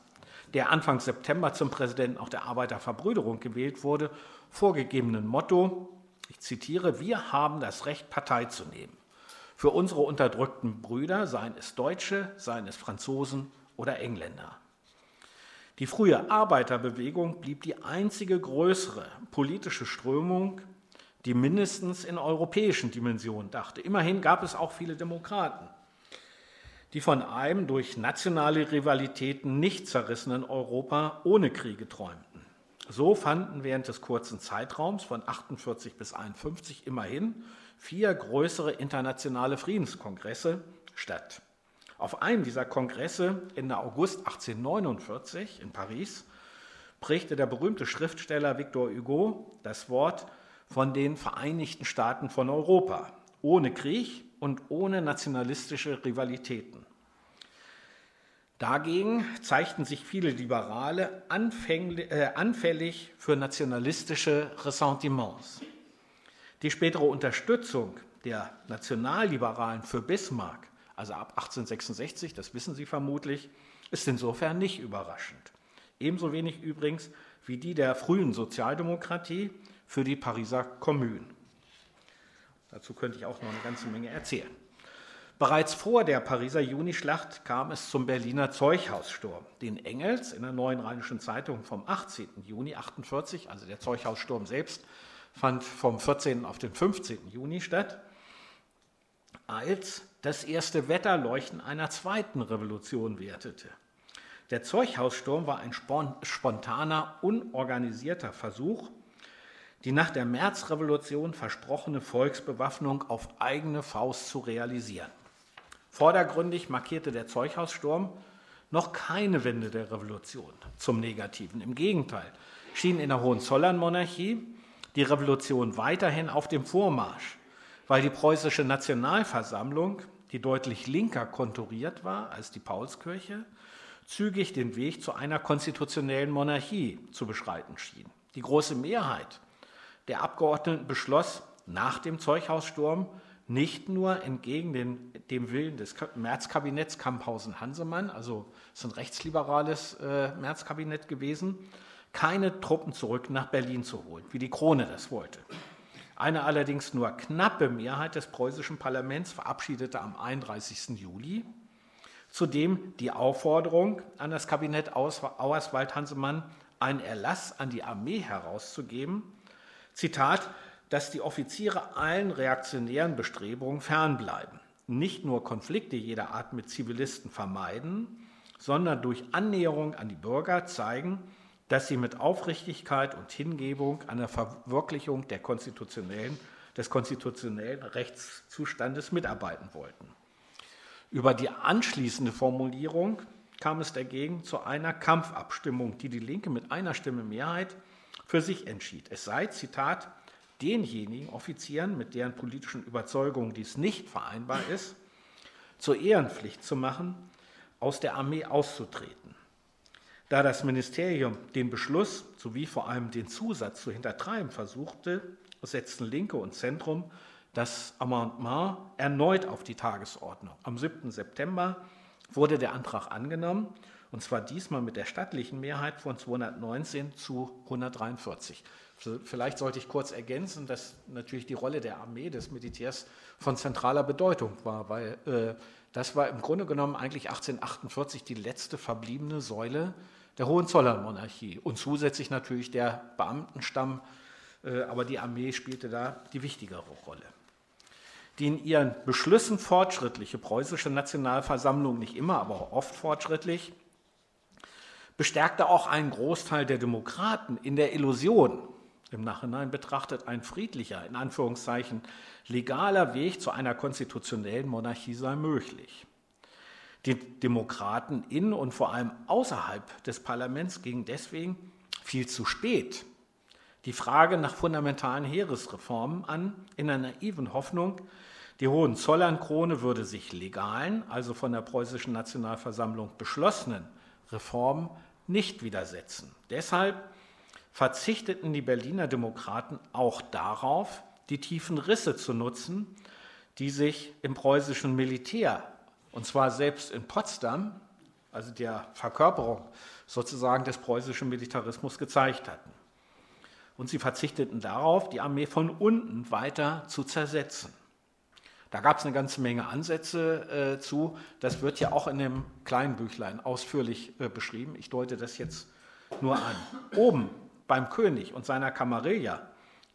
Speaker 2: der Anfang September zum Präsidenten auch der Arbeiterverbrüderung gewählt wurde, vorgegebenen Motto, ich zitiere, wir haben das Recht, Partei zu nehmen. Für unsere unterdrückten Brüder, seien es Deutsche, seien es Franzosen oder Engländer. Die frühe Arbeiterbewegung blieb die einzige größere politische Strömung, die mindestens in europäischen Dimensionen dachte. Immerhin gab es auch viele Demokraten die von einem durch nationale Rivalitäten nicht zerrissenen Europa ohne Kriege träumten. So fanden während des kurzen Zeitraums von 48 bis 51 immerhin vier größere internationale Friedenskongresse statt. Auf einem dieser Kongresse Ende August 1849 in Paris prägte der berühmte Schriftsteller Victor Hugo das Wort von den Vereinigten Staaten von Europa, ohne Krieg und ohne nationalistische Rivalitäten. Dagegen zeigten sich viele Liberale äh, anfällig für nationalistische Ressentiments. Die spätere Unterstützung der Nationalliberalen für Bismarck, also ab 1866, das wissen Sie vermutlich, ist insofern nicht überraschend. Ebenso wenig übrigens wie die der frühen Sozialdemokratie für die Pariser Kommune. Dazu könnte ich auch noch eine ganze Menge erzählen. Bereits vor der Pariser Junischlacht kam es zum Berliner Zeughaussturm, den Engels in der Neuen Rheinischen Zeitung vom 18. Juni 48, also der Zeughaussturm selbst, fand vom 14. auf den 15. Juni statt, als das erste Wetterleuchten einer zweiten Revolution wertete. Der Zeughaussturm war ein spontaner, unorganisierter Versuch, die nach der Märzrevolution versprochene Volksbewaffnung auf eigene Faust zu realisieren. Vordergründig markierte der Zeughaussturm noch keine Wende der Revolution zum Negativen. Im Gegenteil schien in der Hohenzollern-Monarchie die Revolution weiterhin auf dem Vormarsch, weil die preußische Nationalversammlung, die deutlich linker konturiert war als die Paulskirche, zügig den Weg zu einer konstitutionellen Monarchie zu beschreiten schien. Die große Mehrheit der Abgeordneten beschloss nach dem Zeughaussturm nicht nur entgegen den, dem Willen des Märzkabinetts Kamphausen-Hansemann, also es ist ein rechtsliberales äh, Märzkabinett gewesen, keine Truppen zurück nach Berlin zu holen, wie die Krone das wollte. Eine allerdings nur knappe Mehrheit des preußischen Parlaments verabschiedete am 31. Juli zudem die Aufforderung an das Kabinett Auerswald-Hansemann, einen Erlass an die Armee herauszugeben, Zitat, dass die Offiziere allen reaktionären Bestrebungen fernbleiben, nicht nur Konflikte jeder Art mit Zivilisten vermeiden, sondern durch Annäherung an die Bürger zeigen, dass sie mit Aufrichtigkeit und Hingebung an der Verwirklichung der konstitutionellen, des konstitutionellen Rechtszustandes mitarbeiten wollten. Über die anschließende Formulierung kam es dagegen zu einer Kampfabstimmung, die die Linke mit einer Stimme Mehrheit für sich entschied. Es sei, Zitat, denjenigen Offizieren, mit deren politischen Überzeugungen dies nicht vereinbar ist, zur Ehrenpflicht zu machen, aus der Armee auszutreten. Da das Ministerium den Beschluss sowie vor allem den Zusatz zu hintertreiben versuchte, setzten Linke und Zentrum das Amendement erneut auf die Tagesordnung. Am 7. September wurde der Antrag angenommen, und zwar diesmal mit der stattlichen Mehrheit von 219 zu 143. Vielleicht sollte ich kurz ergänzen, dass natürlich die Rolle der Armee, des Militärs von zentraler Bedeutung war, weil äh, das war im Grunde genommen eigentlich 1848 die letzte verbliebene Säule der Hohenzollernmonarchie und zusätzlich natürlich der Beamtenstamm, äh, aber die Armee spielte da die wichtigere Rolle. Die in ihren Beschlüssen fortschrittliche preußische Nationalversammlung, nicht immer, aber oft fortschrittlich, bestärkte auch einen Großteil der Demokraten in der Illusion, im Nachhinein betrachtet ein friedlicher, in Anführungszeichen legaler Weg zu einer konstitutionellen Monarchie sei möglich. Die Demokraten in und vor allem außerhalb des Parlaments gingen deswegen viel zu spät die Frage nach fundamentalen Heeresreformen an, in einer naiven Hoffnung, die Hohenzollern-Krone würde sich legalen, also von der preußischen Nationalversammlung beschlossenen Reformen nicht widersetzen. Deshalb verzichteten die Berliner Demokraten auch darauf, die tiefen Risse zu nutzen, die sich im preußischen Militär und zwar selbst in Potsdam, also der Verkörperung sozusagen des preußischen Militarismus, gezeigt hatten. Und sie verzichteten darauf, die Armee von unten weiter zu zersetzen. Da gab es eine ganze Menge Ansätze äh, zu. Das wird ja auch in dem kleinen Büchlein ausführlich äh, beschrieben. Ich deute das jetzt nur an. Oben beim König und seiner Camarilla,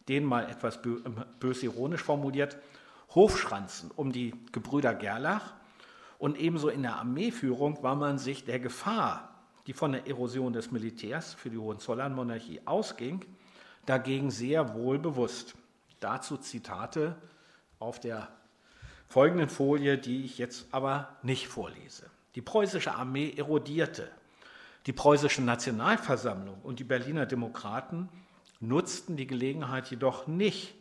Speaker 2: den mal etwas bö bös ironisch formuliert, Hofschranzen um die Gebrüder Gerlach und ebenso in der Armeeführung war man sich der Gefahr, die von der Erosion des Militärs für die Hohenzollern-Monarchie ausging, dagegen sehr wohl bewusst. Dazu Zitate auf der folgenden Folie, die ich jetzt aber nicht vorlese. Die preußische Armee erodierte. Die preußische Nationalversammlung und die Berliner Demokraten nutzten die Gelegenheit jedoch nicht,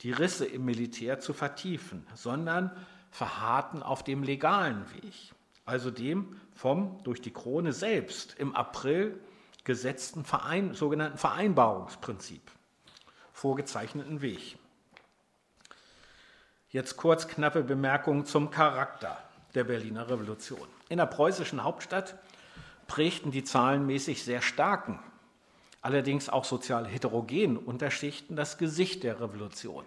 Speaker 2: die Risse im Militär zu vertiefen, sondern verharrten auf dem legalen Weg, also dem vom durch die Krone selbst im April gesetzten Verein, sogenannten Vereinbarungsprinzip vorgezeichneten Weg. Jetzt kurz knappe Bemerkungen zum Charakter der Berliner Revolution. In der preußischen Hauptstadt prägten die zahlenmäßig sehr starken, allerdings auch sozial heterogenen Unterschichten das Gesicht der Revolution.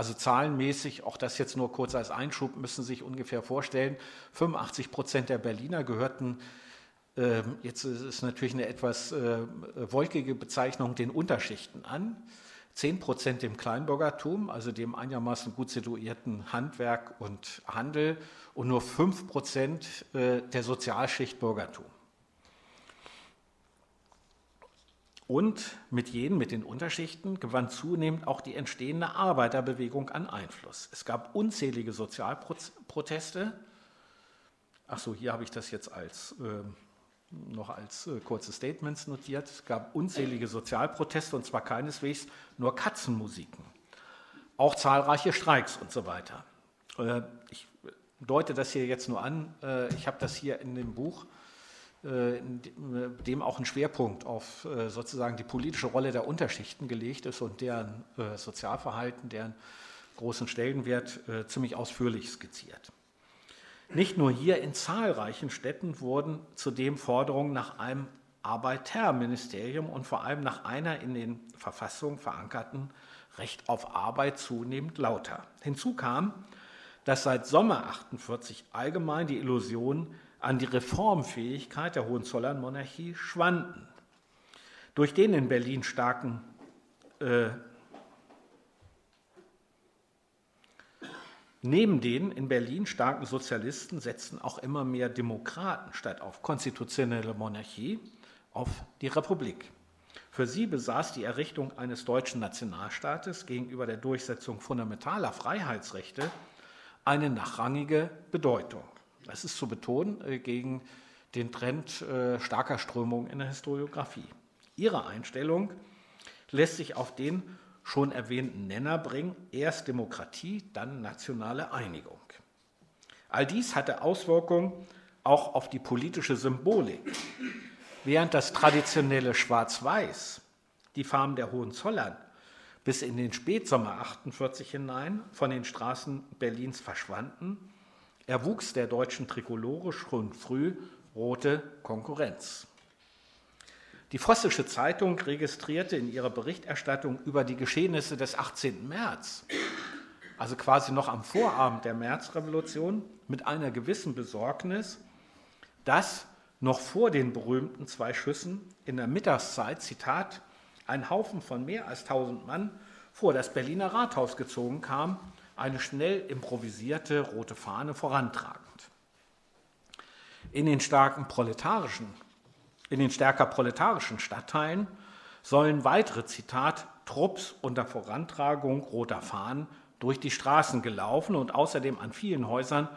Speaker 2: Also zahlenmäßig, auch das jetzt nur kurz als Einschub, müssen Sie sich ungefähr vorstellen, 85 Prozent der Berliner gehörten, äh, jetzt ist es natürlich eine etwas äh, wolkige Bezeichnung, den Unterschichten an. 10 Prozent dem Kleinbürgertum, also dem einigermaßen gut situierten Handwerk und Handel, und nur 5 Prozent äh, der Sozialschicht Bürgertum. Und mit jenen, mit den Unterschichten, gewann zunehmend auch die entstehende Arbeiterbewegung an Einfluss. Es gab unzählige Sozialproteste, ach so, hier habe ich das jetzt als, äh, noch als äh, kurze Statements notiert. Es gab unzählige Sozialproteste und zwar keineswegs nur Katzenmusiken, auch zahlreiche Streiks und so weiter. Äh, ich deute das hier jetzt nur an. Äh, ich habe das hier in dem Buch äh, dem auch ein Schwerpunkt auf äh, sozusagen die politische Rolle der Unterschichten gelegt ist und deren äh, Sozialverhalten, deren großen Stellenwert ziemlich ausführlich skizziert. Nicht nur hier in zahlreichen Städten wurden zudem Forderungen nach einem Arbeiterministerium und vor allem nach einer in den Verfassungen verankerten Recht auf Arbeit zunehmend lauter. Hinzu kam, dass seit Sommer 48 allgemein die Illusion an die Reformfähigkeit der Hohenzollernmonarchie schwanden. Durch den in Berlin starken äh, Neben den in Berlin starken Sozialisten setzten auch immer mehr Demokraten statt auf konstitutionelle Monarchie auf die Republik. Für sie besaß die Errichtung eines deutschen Nationalstaates gegenüber der Durchsetzung fundamentaler Freiheitsrechte eine nachrangige Bedeutung. Das ist zu betonen äh, gegen den Trend äh, starker Strömung in der Historiografie. Ihre Einstellung lässt sich auf den schon erwähnten Nenner bringen, erst Demokratie, dann nationale Einigung. All dies hatte Auswirkungen auch auf die politische Symbolik. Während das traditionelle Schwarz-Weiß, die Farben der Hohenzollern, bis in den Spätsommer 48 hinein von den Straßen Berlins verschwanden, erwuchs der deutschen Trikolore schon früh rote Konkurrenz. Die Vossische Zeitung registrierte in ihrer Berichterstattung über die Geschehnisse des 18. März, also quasi noch am Vorabend der Märzrevolution, mit einer gewissen Besorgnis, dass noch vor den berühmten zwei Schüssen in der Mittagszeit, Zitat, ein Haufen von mehr als 1000 Mann vor das Berliner Rathaus gezogen kam eine schnell improvisierte rote Fahne vorantragend. In den starken proletarischen, in den stärker proletarischen Stadtteilen sollen weitere Zitat Trupps unter Vorantragung roter Fahnen durch die Straßen gelaufen und außerdem an vielen Häusern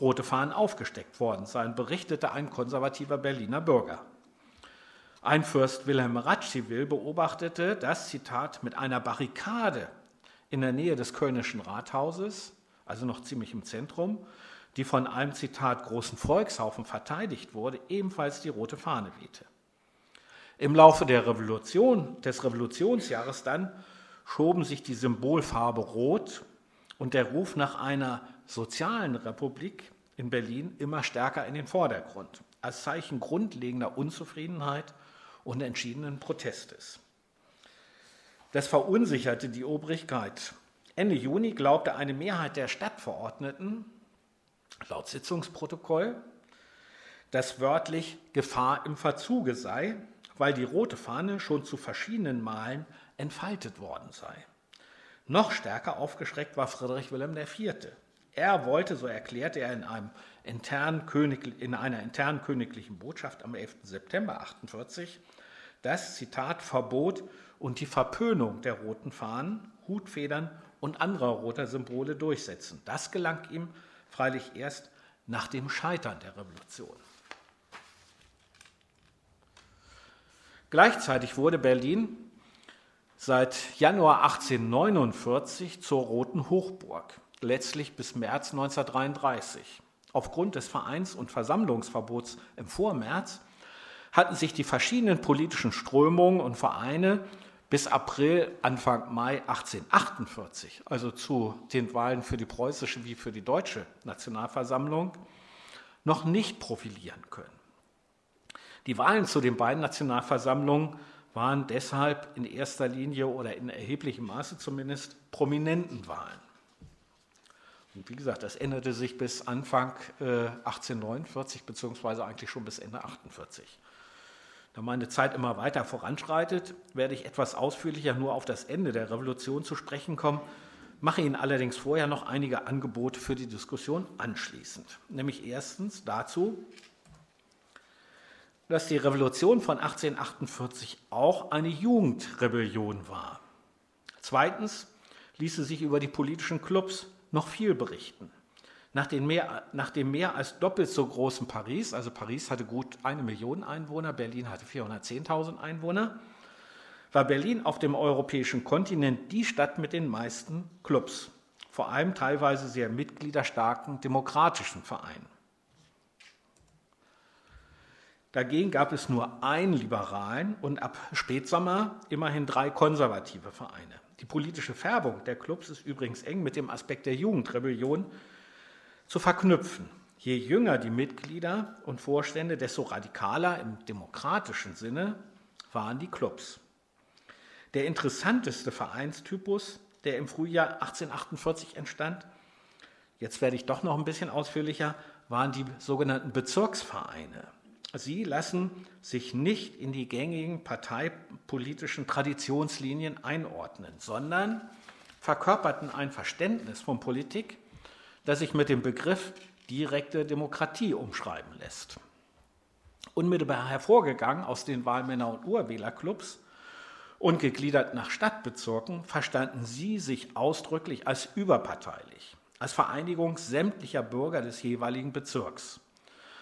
Speaker 2: rote Fahnen aufgesteckt worden sein, berichtete ein konservativer Berliner Bürger. Ein Fürst Wilhelm Radziwill beobachtete, dass, Zitat, mit einer Barrikade in der Nähe des Kölnischen Rathauses, also noch ziemlich im Zentrum, die von einem Zitat großen Volkshaufen verteidigt wurde, ebenfalls die rote Fahne wehte. Im Laufe der Revolution, des Revolutionsjahres dann schoben sich die Symbolfarbe Rot und der Ruf nach einer sozialen Republik in Berlin immer stärker in den Vordergrund, als Zeichen grundlegender Unzufriedenheit und entschiedenen Protestes. Das verunsicherte die Obrigkeit. Ende Juni glaubte eine Mehrheit der Stadtverordneten, laut Sitzungsprotokoll, dass wörtlich Gefahr im Verzuge sei, weil die rote Fahne schon zu verschiedenen Malen entfaltet worden sei. Noch stärker aufgeschreckt war Friedrich Wilhelm IV. Er wollte, so erklärte er in, internen König, in einer internen königlichen Botschaft am 11. September 1948, das Zitat Verbot und die Verpönung der roten Fahnen, Hutfedern und anderer roter Symbole durchsetzen. Das gelang ihm freilich erst nach dem Scheitern der Revolution. Gleichzeitig wurde Berlin seit Januar 1849 zur Roten Hochburg, letztlich bis März 1933. Aufgrund des Vereins- und Versammlungsverbots im Vormärz hatten sich die verschiedenen politischen Strömungen und Vereine bis April, Anfang Mai 1848, also zu den Wahlen für die preußische wie für die deutsche Nationalversammlung, noch nicht profilieren können. Die Wahlen zu den beiden Nationalversammlungen waren deshalb in erster Linie oder in erheblichem Maße zumindest prominenten Wahlen. Und wie gesagt, das änderte sich bis Anfang äh, 1849 beziehungsweise eigentlich schon bis Ende 1848. Da meine Zeit immer weiter voranschreitet, werde ich etwas ausführlicher nur auf das Ende der Revolution zu sprechen kommen, mache Ihnen allerdings vorher noch einige Angebote für die Diskussion anschließend. Nämlich erstens dazu, dass die Revolution von 1848 auch eine Jugendrebellion war. Zweitens ließe sich über die politischen Clubs noch viel berichten. Nach, mehr, nach, dem mehr als doppelt so großen Paris, also Paris hatte gut eine Million Einwohner, Berlin hatte 410.000 Einwohner, war Berlin auf dem europäischen Kontinent die Stadt mit den meisten Clubs, vor allem teilweise sehr mitgliederstarken demokratischen Vereinen. Dagegen gab es nur einen liberalen und ab Spätsommer immerhin drei konservative Vereine. Die politische Färbung der Clubs ist übrigens eng mit dem Aspekt der Jugendrebellion zu verknüpfen. Je jünger die Mitglieder und Vorstände, desto radikaler im demokratischen Sinne waren die Clubs. Der interessanteste Vereinstypus, der im Frühjahr 1848 entstand, jetzt werde ich doch noch ein bisschen ausführlicher, waren die sogenannten Bezirksvereine. Sie lassen sich nicht in die gängigen parteipolitischen Traditionslinien einordnen, sondern verkörperten ein Verständnis von Politik, das sich mit dem Begriff direkte Demokratie umschreiben lässt. Unmittelbar hervorgegangen aus den Wahlmänner- und Urwählerclubs und gegliedert nach Stadtbezirken verstanden sie sich ausdrücklich als überparteilich, als Vereinigung sämtlicher Bürger des jeweiligen Bezirks.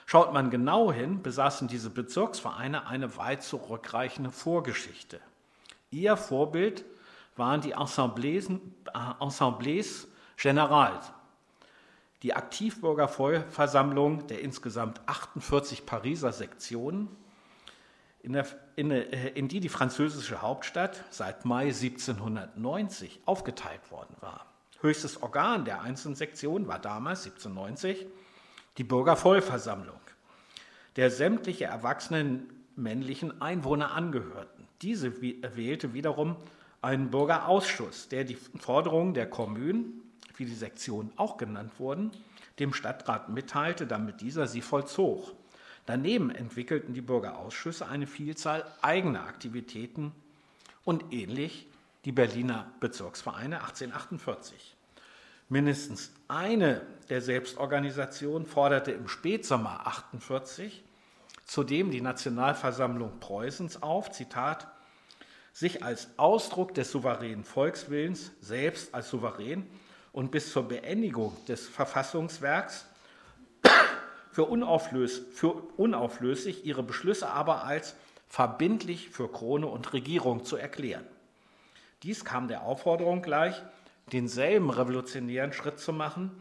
Speaker 2: Schaut man genau hin, besaßen diese Bezirksvereine eine weit zurückreichende Vorgeschichte. Ihr Vorbild waren die Assemblées, äh, Assemblées Générales, die Aktivbürgerversammlung der insgesamt 48 Pariser Sektionen, in, der, in, äh, in die die französische Hauptstadt seit Mai 1790 aufgeteilt worden war. Höchstes Organ der einzelnen Sektionen war damals 1790 die Bürgervollversammlung, der sämtliche erwachsenen männlichen Einwohner angehörten. Diese wählte wiederum einen Bürgerausschuss, der die Forderungen der Kommunen, wie die Sektionen auch genannt wurden, dem Stadtrat mitteilte, damit dieser sie vollzog. Daneben entwickelten die Bürgerausschüsse eine Vielzahl eigener Aktivitäten und ähnlich die Berliner Bezirksvereine 1848. Mindestens eine der Selbstorganisationen forderte im Spätsommer 48 zudem die Nationalversammlung Preußens auf, Zitat, sich als Ausdruck des souveränen Volkswillens selbst als souverän und bis zur Beendigung des Verfassungswerks für, unauflös für unauflöslich, ihre Beschlüsse aber als verbindlich für Krone und Regierung zu erklären. Dies kam der Aufforderung gleich, denselben revolutionären Schritt zu machen,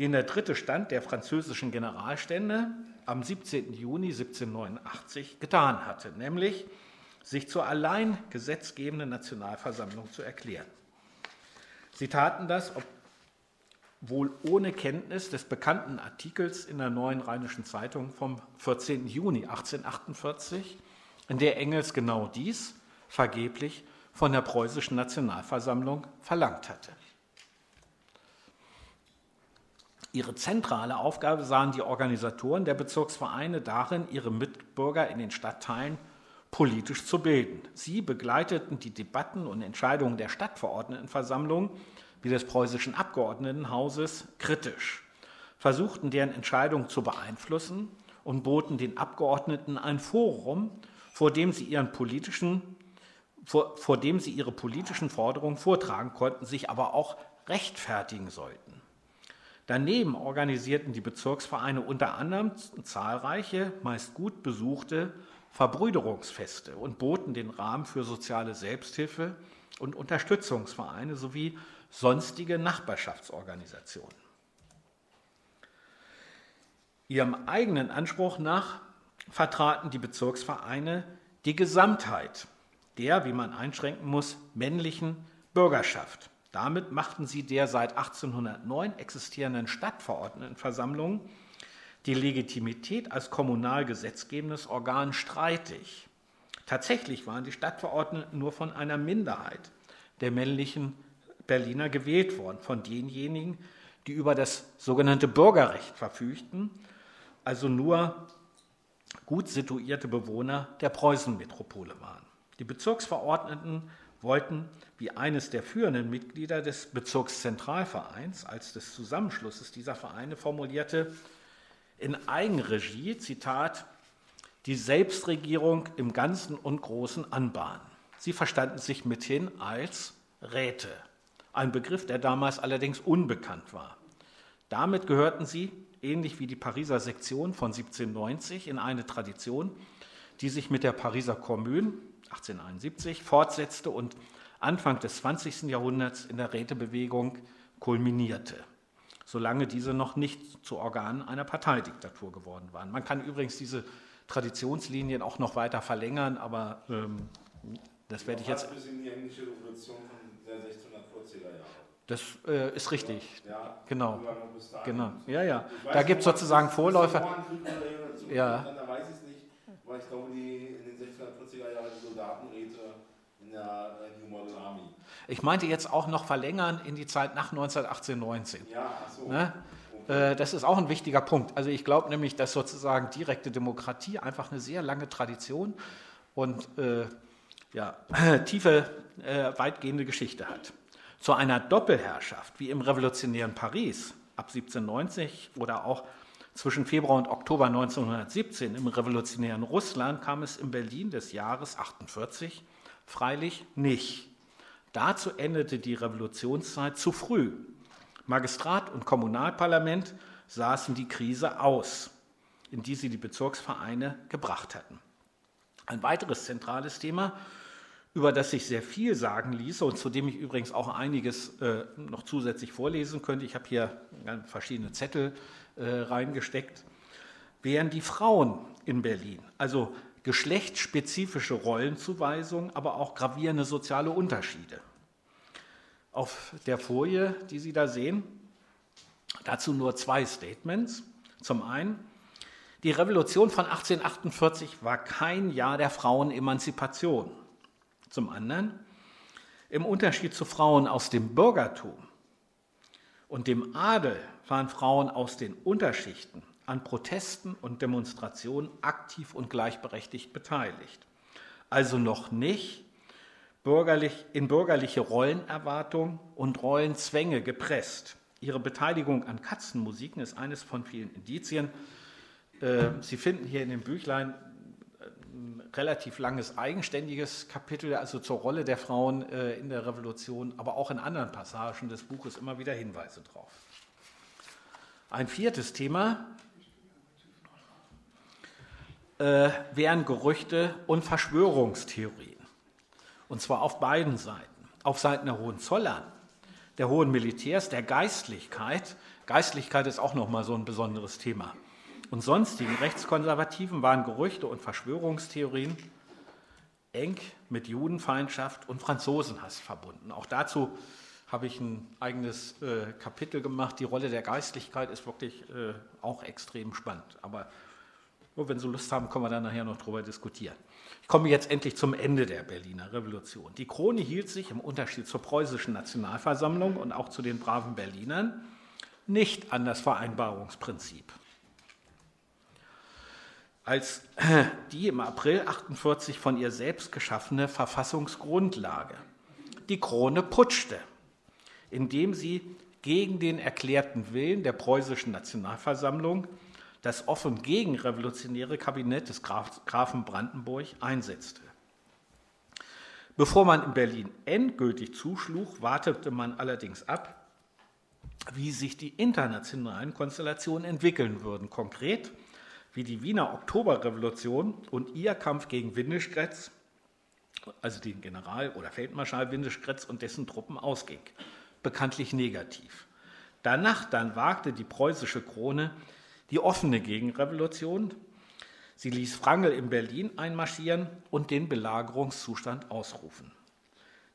Speaker 2: den der dritte Stand der französischen Generalstände am 17. Juni 1789 getan hatte, nämlich sich zur allein gesetzgebenden Nationalversammlung zu erklären. Sie taten das, wohl ohne Kenntnis des bekannten Artikels in der Neuen Rheinischen Zeitung vom 14. Juni 1848, in der Engels genau dies vergeblich von der preußischen Nationalversammlung verlangt hatte. Ihre zentrale Aufgabe sahen die Organisatoren der Bezirksvereine darin, ihre Mitbürger in den Stadtteilen politisch zu bilden. Sie begleiteten die Debatten und Entscheidungen der Stadtverordnetenversammlung wie des preußischen Abgeordnetenhauses kritisch, versuchten deren Entscheidungen zu beeinflussen und boten den Abgeordneten ein Forum, vor dem sie, ihren politischen, vor, vor dem sie ihre politischen Forderungen vortragen konnten, sich aber auch rechtfertigen sollten. Daneben organisierten die Bezirksvereine unter anderem zahlreiche, meist gut besuchte Verbrüderungsfeste und boten den Rahmen für soziale Selbsthilfe und Unterstützungsvereine sowie sonstige Nachbarschaftsorganisationen. Ihrem eigenen Anspruch nach vertraten die Bezirksvereine die Gesamtheit der, wie man einschränken muss, männlichen Bürgerschaft. Damit machten sie der seit 1809 existierenden Stadtverordnetenversammlung die Legitimität als kommunal gesetzgebendes Organ streitig. Tatsächlich waren die Stadtverordneten nur von einer Minderheit der männlichen Berliner gewählt worden, von denjenigen, die über das sogenannte Bürgerrecht verfügten, also nur gut situierte Bewohner der Preußenmetropole waren. Die Bezirksverordneten wollten, wie eines der führenden Mitglieder des Bezirkszentralvereins als des Zusammenschlusses dieser Vereine formulierte, in Eigenregie, Zitat, die Selbstregierung im Ganzen und Großen anbahnen. Sie verstanden sich mithin als Räte, ein Begriff, der damals allerdings unbekannt war. Damit gehörten sie, ähnlich wie die Pariser Sektion von 1790, in eine Tradition, die sich mit der Pariser Kommune 1871 fortsetzte und Anfang des 20. Jahrhunderts in der Rätebewegung kulminierte, solange diese noch nicht zu Organen einer Parteidiktatur geworden waren. Man kann übrigens diese Traditionslinien auch noch weiter verlängern, aber ähm, das werde ich jetzt. Bis in die englische Revolution von der 1640er Jahre. Das äh, ist richtig. Ja, genau. Genau. Ja, ja. Da gibt es sozusagen Vorläufer. Ja. Dann weiß ich es nicht, weil ich glaube, die in den 1640er Jahren die Soldatenräte in der New Model Army. Ich meinte jetzt auch noch verlängern in die Zeit nach 1918, 19. Ja, ach so. Ne? Okay. Äh, das ist auch ein wichtiger Punkt. Also ich glaube nämlich, dass sozusagen direkte Demokratie einfach eine sehr lange Tradition und äh, ja, <clears throat> tiefe, äh, weitgehende Geschichte hat. Zu einer Doppelherrschaft wie im revolutionären Paris ab 1790 oder auch zwischen Februar und Oktober 1917 im revolutionären Russland kam es in Berlin des Jahres 48 freilich nicht. Dazu endete die Revolutionszeit zu früh. Magistrat und Kommunalparlament saßen die Krise aus, in die sie die Bezirksvereine gebracht hatten. Ein weiteres zentrales Thema über das sich sehr viel sagen ließe und zu dem ich übrigens auch einiges äh, noch zusätzlich vorlesen könnte. Ich habe hier verschiedene Zettel äh, reingesteckt. Wären die Frauen in Berlin, also geschlechtsspezifische Rollenzuweisungen, aber auch gravierende soziale Unterschiede. Auf der Folie, die Sie da sehen, dazu nur zwei Statements. Zum einen, die Revolution von 1848 war kein Jahr der Frauenemanzipation. Zum anderen, im Unterschied zu Frauen aus dem Bürgertum und dem Adel waren Frauen aus den Unterschichten an Protesten und Demonstrationen aktiv und gleichberechtigt beteiligt. Also noch nicht bürgerlich, in bürgerliche Rollenerwartungen und Rollenzwänge gepresst. Ihre Beteiligung an Katzenmusiken ist eines von vielen Indizien. Äh, Sie finden hier in dem Büchlein relativ langes eigenständiges Kapitel, also zur Rolle der Frauen äh, in der Revolution, aber auch in anderen Passagen des Buches immer wieder Hinweise drauf. Ein viertes Thema äh, wären Gerüchte und Verschwörungstheorien. Und zwar auf beiden Seiten. Auf Seiten der Hohenzollern, der hohen Militärs, der Geistlichkeit. Geistlichkeit ist auch nochmal so ein besonderes Thema und sonstigen Rechtskonservativen waren Gerüchte und Verschwörungstheorien eng mit Judenfeindschaft und Franzosenhass verbunden. Auch dazu habe ich ein eigenes äh, Kapitel gemacht. Die Rolle der Geistlichkeit ist wirklich äh, auch extrem spannend. Aber nur wenn Sie Lust haben, können wir dann nachher noch darüber diskutieren. Ich komme jetzt endlich zum Ende der Berliner Revolution. Die Krone hielt sich im Unterschied zur preußischen Nationalversammlung und auch zu den braven Berlinern nicht an das Vereinbarungsprinzip als <clears throat> die im April 48 von ihr selbst geschaffene Verfassungsgrundlage. Die Krone putschte, indem sie gegen den erklärten Willen der preußischen Nationalversammlung das offen gegenrevolutionäre Kabinett des Graf, Grafen Brandenburg einsetzte. Bevor man in Berlin endgültig zuschlug, wartete man allerdings ab, wie sich die internationalen Konstellationen entwickeln würden. Konkret wie die Wiener Oktoberrevolution und ihr Kampf gegen Windischgrätz, also den General- oder Feldmarschall Windischgrätz und dessen Truppen ausging. Bekanntlich negativ. Danach dann wagte die preußische Krone die offene Gegenrevolution. Sie ließ Wrangel in Berlin einmarschieren und den Belagerungszustand ausrufen.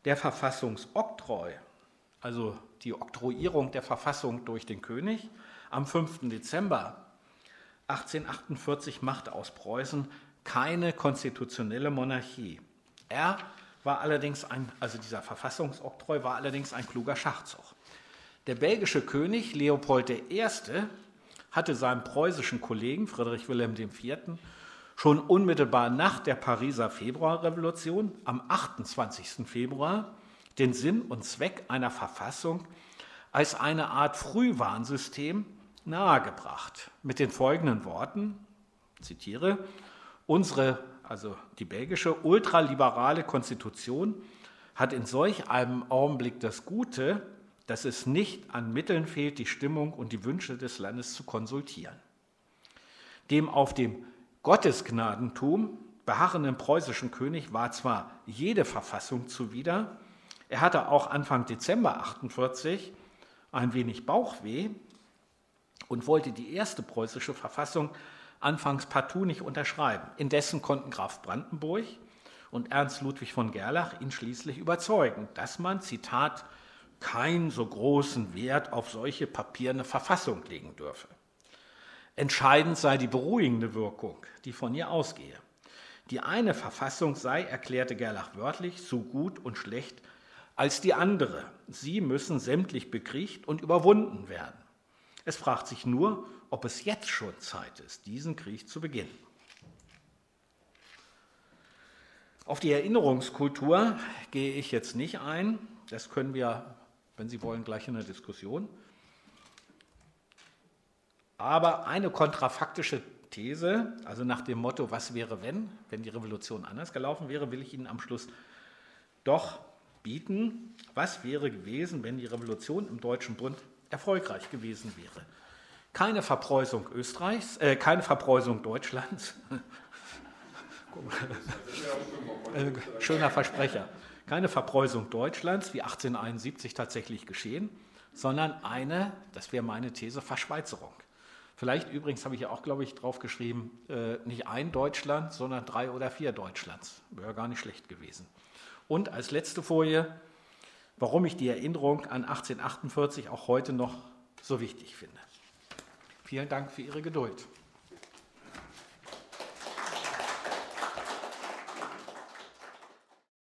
Speaker 2: Der Verfassungsoktroi, also die Oktroyierung der Verfassung durch den König, am 5. Dezember 1848 machte aus Preußen keine konstitutionelle Monarchie. Er war allerdings ein, also dieser Verfassungsoktroi war allerdings ein kluger Schachzug. Der belgische König Leopold I. hatte seinem preußischen Kollegen Friedrich Wilhelm IV. schon unmittelbar nach der Pariser Februarrevolution am 28. Februar den Sinn und Zweck einer Verfassung als eine Art Frühwarnsystem nahegebracht mit den folgenden Worten, zitiere, unsere, also die belgische ultraliberale Konstitution hat in solch einem Augenblick das Gute, dass es nicht an Mitteln fehlt, die Stimmung und die Wünsche des Landes zu konsultieren. Dem auf dem Gottesgnadentum beharrenden preußischen König war zwar jede Verfassung zuwider, er hatte auch Anfang Dezember 48 ein wenig Bauchweh und wollte die erste preußische Verfassung anfangs partout nicht unterschreiben. Indessen konnten Graf Brandenburg und Ernst Ludwig von Gerlach ihn schließlich überzeugen, dass man, Zitat, keinen so großen Wert auf solche papierne Verfassung legen dürfe. Entscheidend sei die beruhigende Wirkung, die von ihr ausgehe. Die eine Verfassung sei, erklärte Gerlach wörtlich, so gut und schlecht als die andere. Sie müssen sämtlich bekriegt und überwunden werden. Es fragt sich nur, ob es jetzt schon Zeit ist, diesen Krieg zu beginnen. Auf die Erinnerungskultur gehe ich jetzt nicht ein. Das können wir, wenn Sie wollen, gleich in der Diskussion. Aber eine kontrafaktische These, also nach dem Motto, was wäre wenn, wenn die Revolution anders gelaufen wäre, will ich Ihnen am Schluss doch bieten. Was wäre gewesen, wenn die Revolution im Deutschen Bund erfolgreich gewesen wäre? Keine Verpreußung Österreichs, äh, keine Verpreußung Deutschlands. <laughs> Schöner Versprecher. Keine Verpreußung Deutschlands, wie 1871 tatsächlich geschehen, sondern eine, das wäre meine These, Verschweizerung. Vielleicht übrigens habe ich ja auch, glaube ich, drauf geschrieben, äh, nicht ein Deutschland, sondern drei oder vier Deutschlands. Wäre gar nicht schlecht gewesen. Und als letzte Folie, warum ich die Erinnerung an 1848 auch heute noch so wichtig finde. Vielen Dank für Ihre Geduld.